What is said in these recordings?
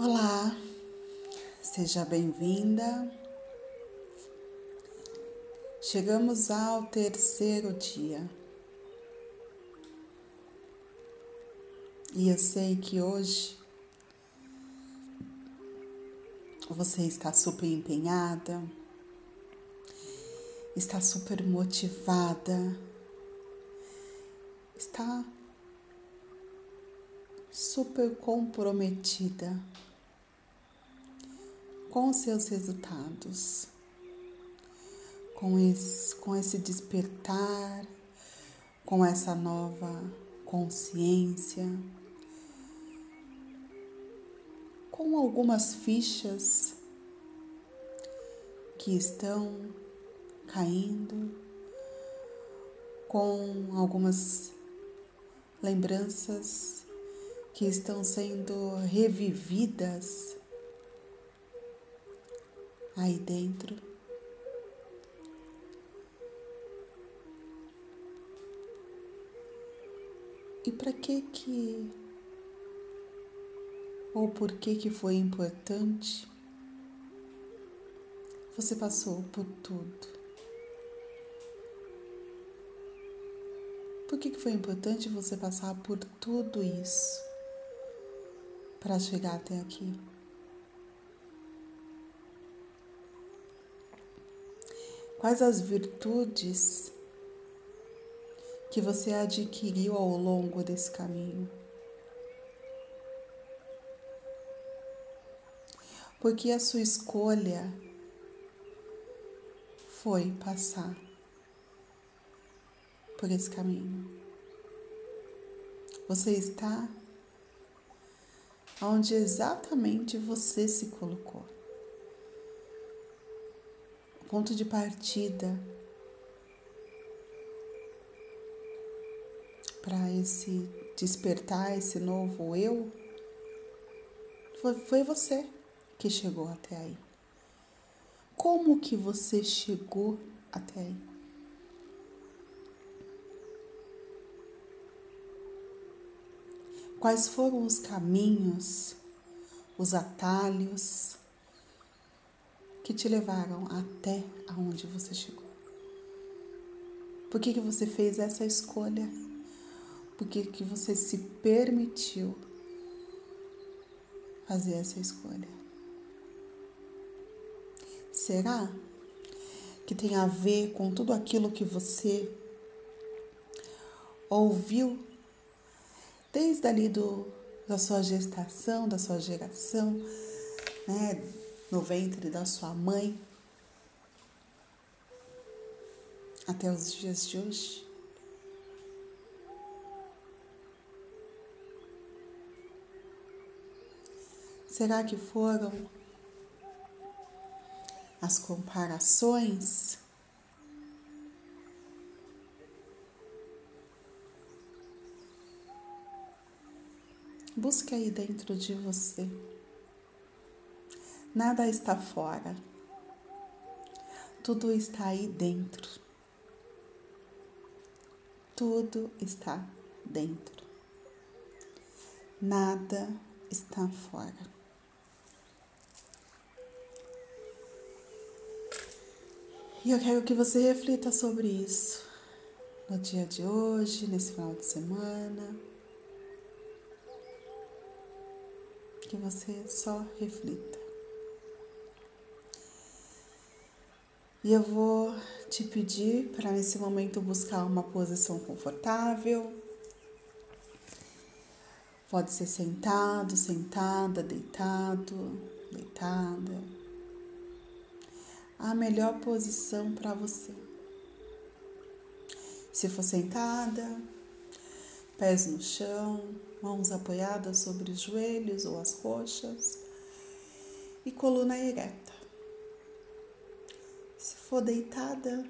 Olá, seja bem-vinda. Chegamos ao terceiro dia. E eu sei que hoje você está super empenhada, está super motivada, está super comprometida com seus resultados, com esse, com esse despertar, com essa nova consciência, com algumas fichas que estão caindo, com algumas lembranças que estão sendo revividas aí dentro. E para que que ou por que que foi importante? Você passou por tudo. Por que, que foi importante você passar por tudo isso para chegar até aqui? Quais as virtudes que você adquiriu ao longo desse caminho? Porque a sua escolha foi passar por esse caminho. Você está onde exatamente você se colocou ponto de partida para esse despertar, esse novo eu, foi, foi você que chegou até aí. Como que você chegou até aí? Quais foram os caminhos, os atalhos, que te levaram até aonde você chegou? Por que, que você fez essa escolha? Por que, que você se permitiu fazer essa escolha? Será que tem a ver com tudo aquilo que você ouviu desde ali do, da sua gestação, da sua geração, né? No ventre da sua mãe até os dias de hoje? Será que foram as comparações? Busque aí dentro de você. Nada está fora. Tudo está aí dentro. Tudo está dentro. Nada está fora. E eu quero que você reflita sobre isso no dia de hoje, nesse final de semana. Que você só reflita. E eu vou te pedir para nesse momento buscar uma posição confortável. Pode ser sentado, sentada, deitado, deitada. A melhor posição para você. Se for sentada, pés no chão, mãos apoiadas sobre os joelhos ou as coxas e coluna ereta. For deitada,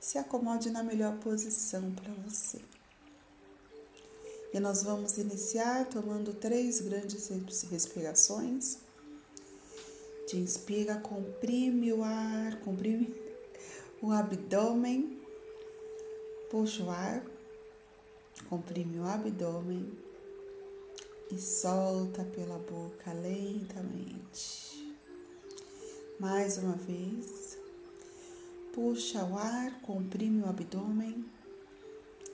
se acomode na melhor posição para você. E nós vamos iniciar tomando três grandes respirações. Te inspira, comprime o ar, comprime o abdômen, puxa o ar, comprime o abdômen, e solta pela boca lentamente. Mais uma vez, puxa o ar, comprime o abdômen,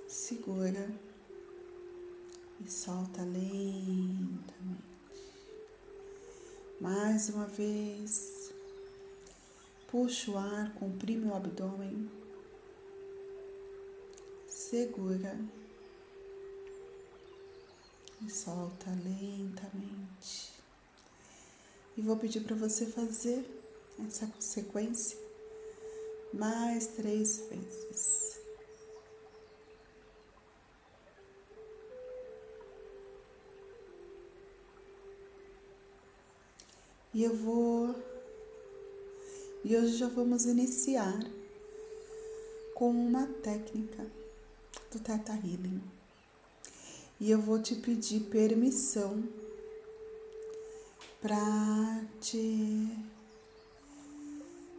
segura e solta lentamente. Mais uma vez, puxa o ar, comprime o abdômen, segura e solta lentamente. E vou pedir para você fazer essa sequência mais três vezes. E eu vou. E hoje já vamos iniciar com uma técnica do Teta Healing e eu vou te pedir permissão para te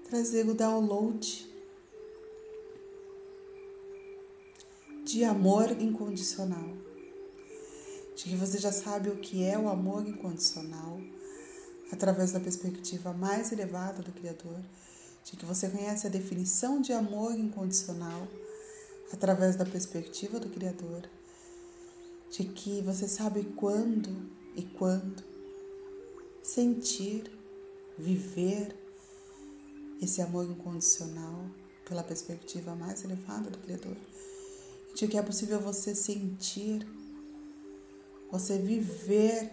trazer o download de amor incondicional. De que você já sabe o que é o amor incondicional através da perspectiva mais elevada do Criador, de que você conhece a definição de amor incondicional através da perspectiva do Criador de que você sabe quando e quando sentir, viver esse amor incondicional pela perspectiva mais elevada do Criador, de que é possível você sentir, você viver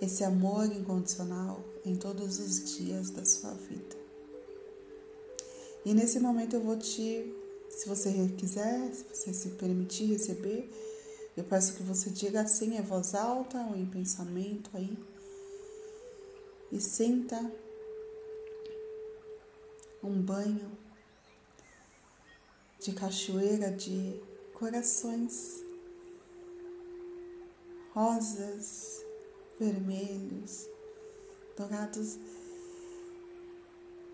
esse amor incondicional em todos os dias da sua vida. E nesse momento eu vou te, se você quiser, se você se permitir receber, eu peço que você diga assim em voz alta ou em pensamento aí. E sinta um banho de cachoeira de corações rosas, vermelhos, dourados,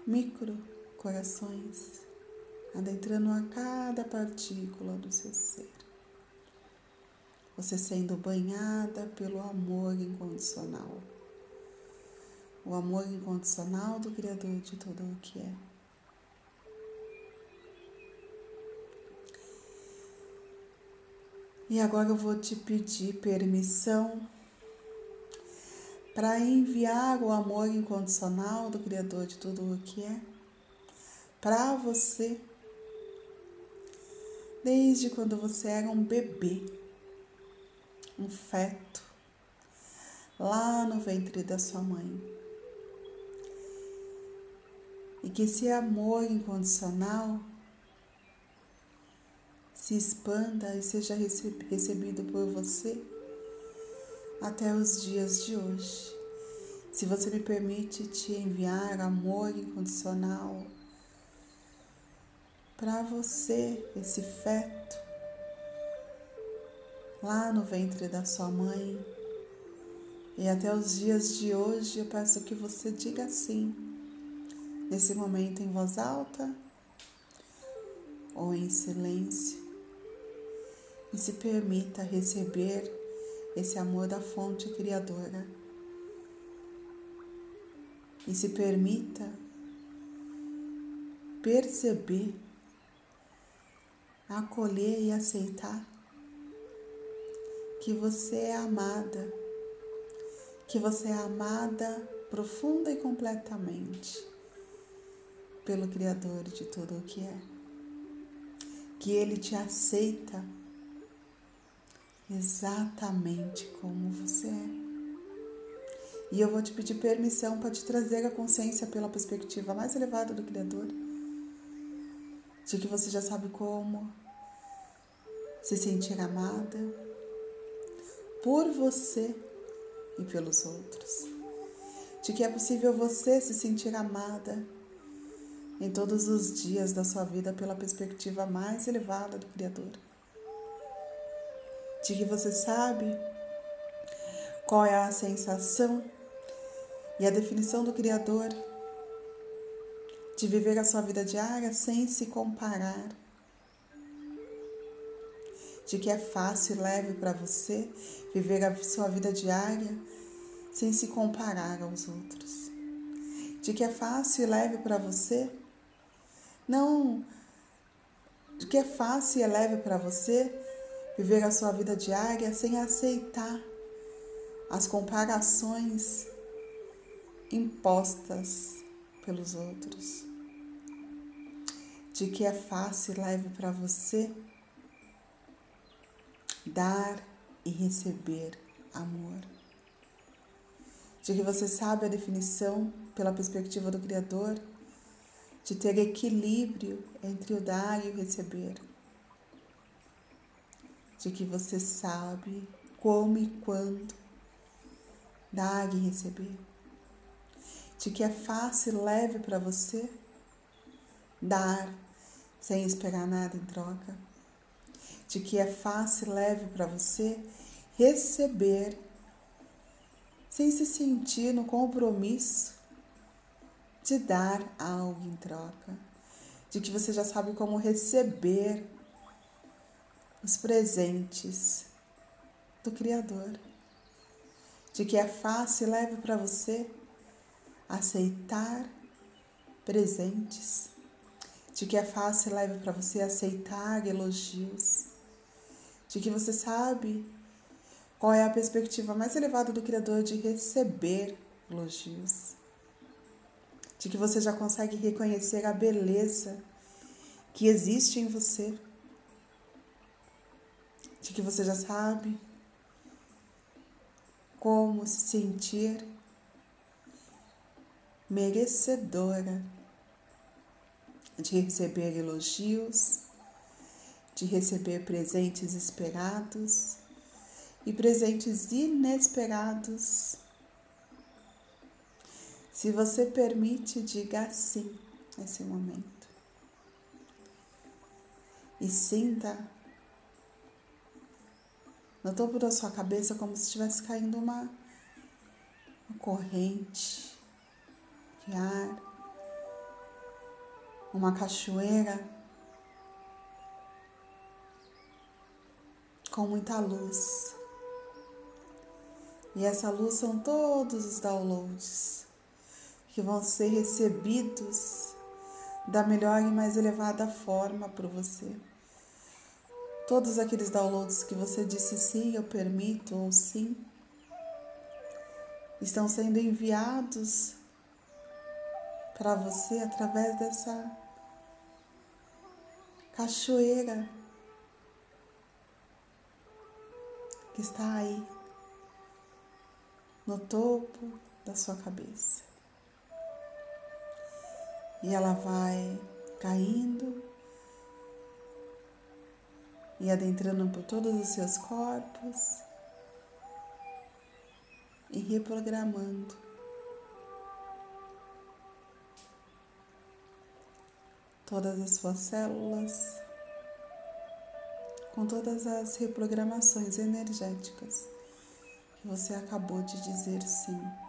micro corações, adentrando a cada partícula do seu ser você sendo banhada pelo amor incondicional. O amor incondicional do Criador de tudo o que é. E agora eu vou te pedir permissão para enviar o amor incondicional do Criador de tudo o que é para você, desde quando você era um bebê um feto lá no ventre da sua mãe. E que esse amor incondicional se expanda e seja recebido por você até os dias de hoje. Se você me permite te enviar amor incondicional para você, esse feto, lá no ventre da sua mãe. E até os dias de hoje eu peço que você diga assim, nesse momento em voz alta ou em silêncio, e se permita receber esse amor da fonte criadora. E se permita perceber, acolher e aceitar que você é amada, que você é amada profunda e completamente pelo Criador de tudo o que é, que Ele te aceita exatamente como você é. E eu vou te pedir permissão para te trazer a consciência pela perspectiva mais elevada do Criador, de que você já sabe como se sentir amada, por você e pelos outros. De que é possível você se sentir amada em todos os dias da sua vida pela perspectiva mais elevada do Criador. De que você sabe qual é a sensação e a definição do Criador de viver a sua vida diária sem se comparar de que é fácil e leve para você viver a sua vida diária sem se comparar aos outros. De que é fácil e leve para você não de que é fácil e leve para você viver a sua vida diária sem aceitar as comparações impostas pelos outros. De que é fácil e leve para você dar e receber amor. De que você sabe a definição pela perspectiva do Criador de ter equilíbrio entre o dar e o receber. De que você sabe como e quando dar e receber. De que é fácil e leve para você dar sem esperar nada em troca de que é fácil e leve para você receber sem se sentir no compromisso de dar algo em troca, de que você já sabe como receber os presentes do Criador, de que é fácil e leve para você aceitar presentes, de que é fácil e leve para você aceitar elogios, de que você sabe qual é a perspectiva mais elevada do Criador de receber elogios, de que você já consegue reconhecer a beleza que existe em você, de que você já sabe como se sentir merecedora de receber elogios de receber presentes esperados e presentes inesperados. Se você permite, diga sim nesse momento. E sinta no topo da sua cabeça como se estivesse caindo uma, uma corrente de ar, uma cachoeira com muita luz. E essa luz são todos os downloads que vão ser recebidos da melhor e mais elevada forma para você. Todos aqueles downloads que você disse sim, eu permito ou sim, estão sendo enviados para você através dessa cachoeira que está aí no topo da sua cabeça. E ela vai caindo e adentrando por todos os seus corpos e reprogramando. Todas as suas células com todas as reprogramações energéticas que você acabou de dizer sim.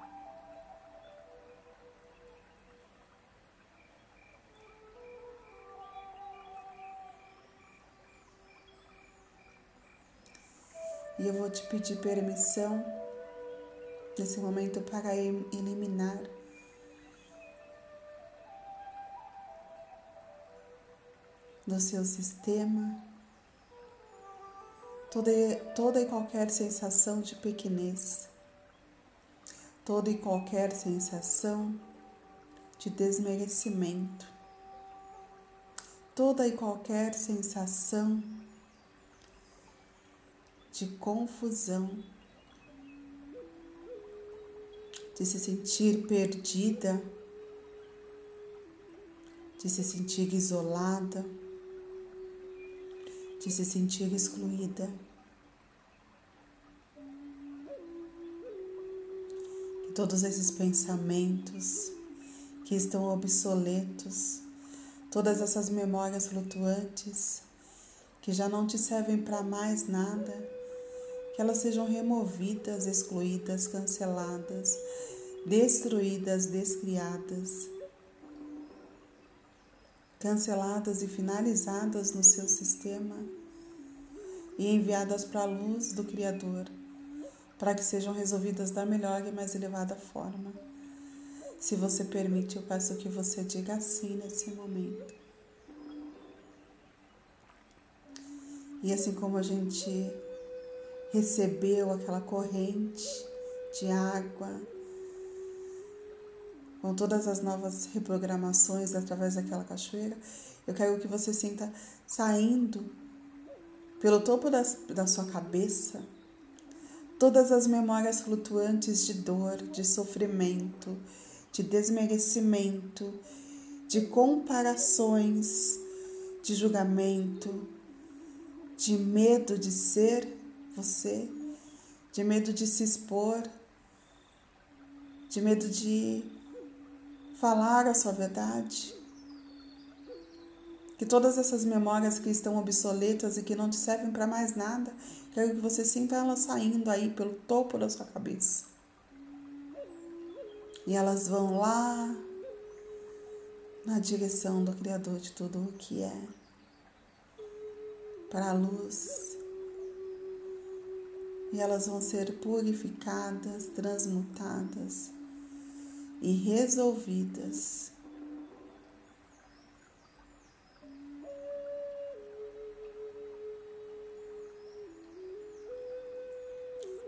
Eu vou te pedir permissão nesse momento para eliminar do seu sistema toda, toda e qualquer sensação de pequenez, toda e qualquer sensação de desmerecimento, toda e qualquer sensação de confusão, de se sentir perdida, de se sentir isolada de se sentir excluída. Todos esses pensamentos que estão obsoletos, todas essas memórias flutuantes que já não te servem para mais nada, que elas sejam removidas, excluídas, canceladas, destruídas, descriadas canceladas e finalizadas no seu sistema, e enviadas para a luz do Criador, para que sejam resolvidas da melhor e mais elevada forma. Se você permite, eu peço que você diga assim nesse momento. E assim como a gente recebeu aquela corrente de água, com todas as novas reprogramações através daquela cachoeira, eu quero que você sinta saindo pelo topo das, da sua cabeça todas as memórias flutuantes de dor, de sofrimento, de desmerecimento, de comparações, de julgamento, de medo de ser você, de medo de se expor, de medo de falar a sua verdade. Que todas essas memórias que estão obsoletas e que não te servem para mais nada, quero que você sinta elas saindo aí pelo topo da sua cabeça. E elas vão lá na direção do Criador de tudo o que é, para a luz. E elas vão ser purificadas, transmutadas e resolvidas.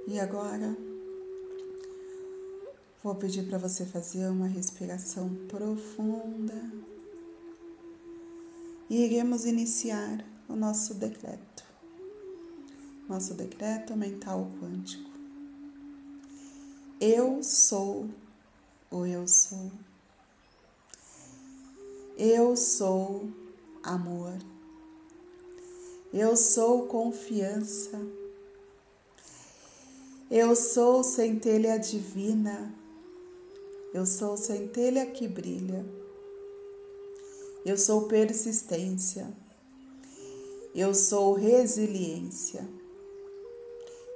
E agora vou pedir para você fazer uma respiração profunda e iremos iniciar o nosso decreto, nosso decreto mental quântico. Eu sou o eu sou. Eu sou amor. Eu sou confiança. Eu sou centelha divina. Eu sou centelha que brilha. Eu sou persistência. Eu sou resiliência.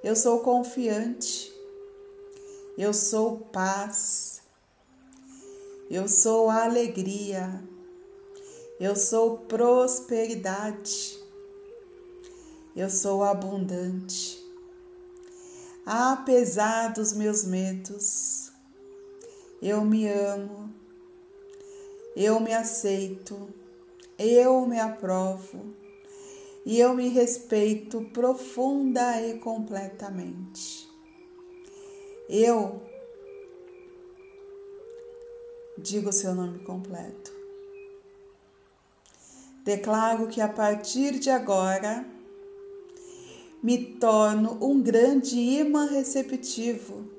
Eu sou confiante. Eu sou paz. Eu sou alegria. Eu sou prosperidade. Eu sou abundante. Apesar dos meus medos, eu me amo, eu me aceito, eu me aprovo e eu me respeito profunda e completamente. Eu diga o seu nome completo. Declaro que a partir de agora me torno um grande imã receptivo.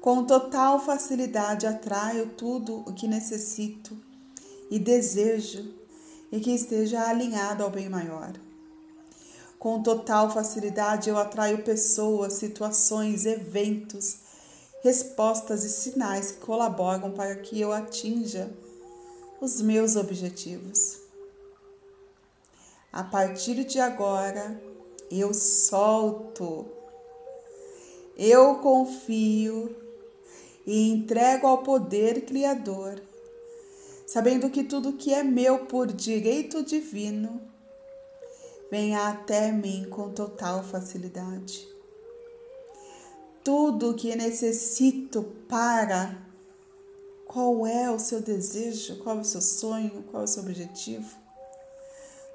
Com total facilidade atraio tudo o que necessito e desejo e que esteja alinhado ao bem maior. Com total facilidade eu atraio pessoas, situações, eventos respostas e sinais que colaboram para que eu atinja os meus objetivos. A partir de agora, eu solto, eu confio e entrego ao poder criador, sabendo que tudo que é meu por direito divino venha até mim com total facilidade tudo que necessito para. Qual é o seu desejo? Qual é o seu sonho? Qual é o seu objetivo?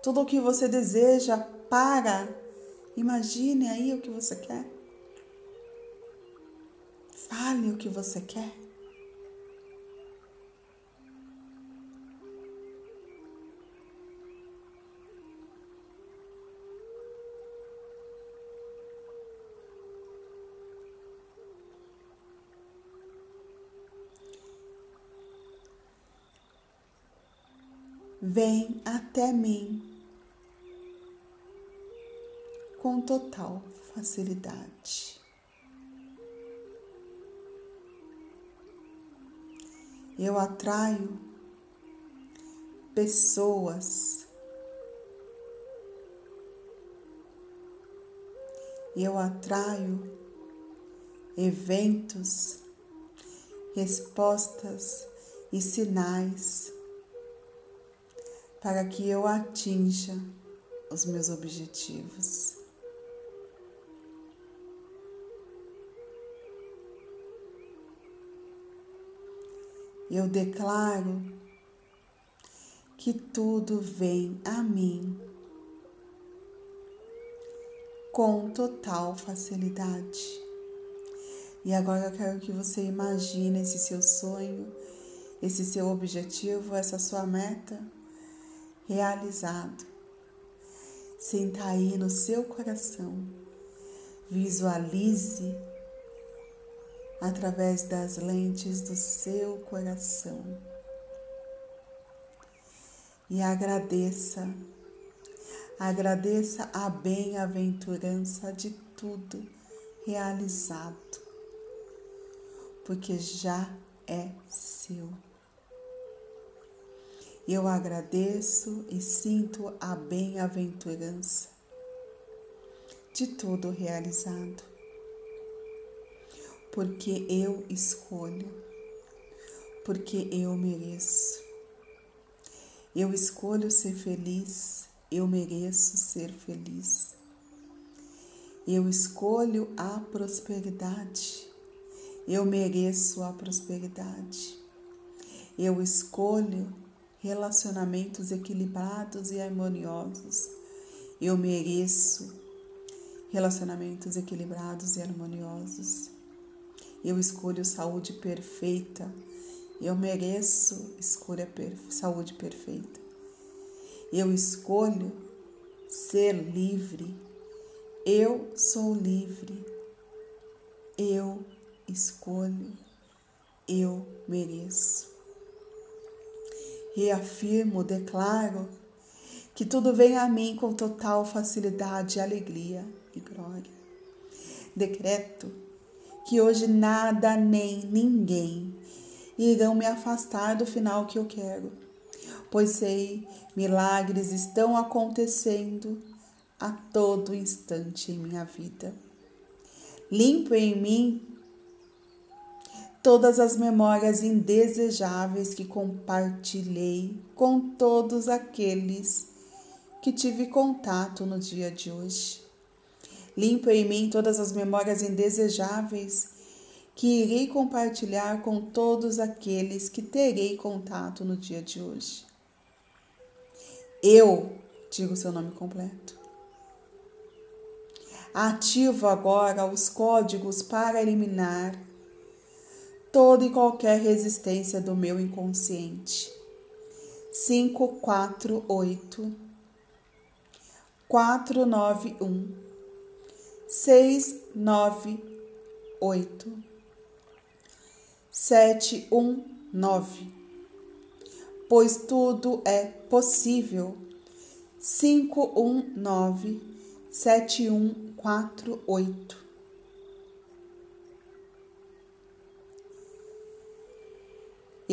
Tudo o que você deseja para. Imagine aí o que você quer. Fale o que você quer. Vem até mim com total facilidade. Eu atraio pessoas, eu atraio eventos, respostas e sinais para que eu atinja os meus objetivos. Eu declaro que tudo vem a mim com total facilidade. E agora eu quero que você imagine esse seu sonho, esse seu objetivo, essa sua meta realizado. Senta aí no seu coração. Visualize através das lentes do seu coração. E agradeça, agradeça a bem-aventurança de tudo realizado porque já é seu. Eu agradeço e sinto a bem-aventurança de tudo realizado, porque eu escolho, porque eu mereço. Eu escolho ser feliz, eu mereço ser feliz. Eu escolho a prosperidade eu mereço a prosperidade. Eu escolho relacionamentos equilibrados e harmoniosos. Eu mereço relacionamentos equilibrados e harmoniosos. Eu escolho saúde perfeita. Eu mereço escolha per saúde perfeita. Eu escolho ser livre. Eu sou livre. Eu escolho, eu mereço. Reafirmo, declaro que tudo vem a mim com total facilidade, alegria e glória. Decreto que hoje nada nem ninguém irão me afastar do final que eu quero, pois sei milagres estão acontecendo a todo instante em minha vida. Limpo em mim todas as memórias indesejáveis que compartilhei com todos aqueles que tive contato no dia de hoje. Limpo em mim todas as memórias indesejáveis que irei compartilhar com todos aqueles que terei contato no dia de hoje. Eu, digo seu nome completo. Ativo agora os códigos para eliminar toda e qualquer resistência do meu inconsciente. 548 491 698 719 Pois tudo é possível. 519 7148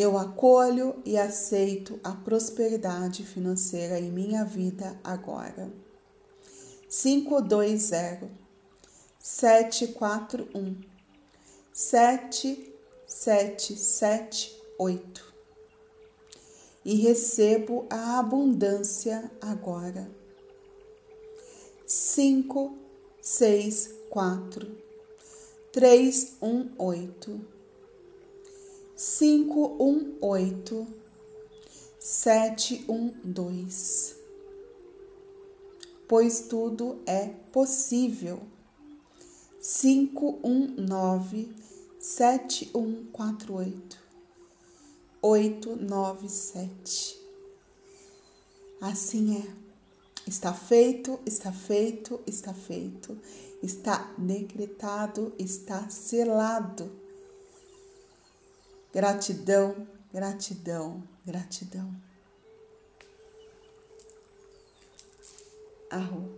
Eu acolho e aceito a prosperidade financeira em minha vida agora. 520 741 7778 e recebo a abundância agora. 5, 6, 4, 3, 1, 8 cinco um oito sete um dois. Pois tudo é possível. cinco um nove sete um quatro oito oito nove sete. Assim é. Está feito está feito está feito. Está decretado está selado Gratidão, gratidão, gratidão. Arroz.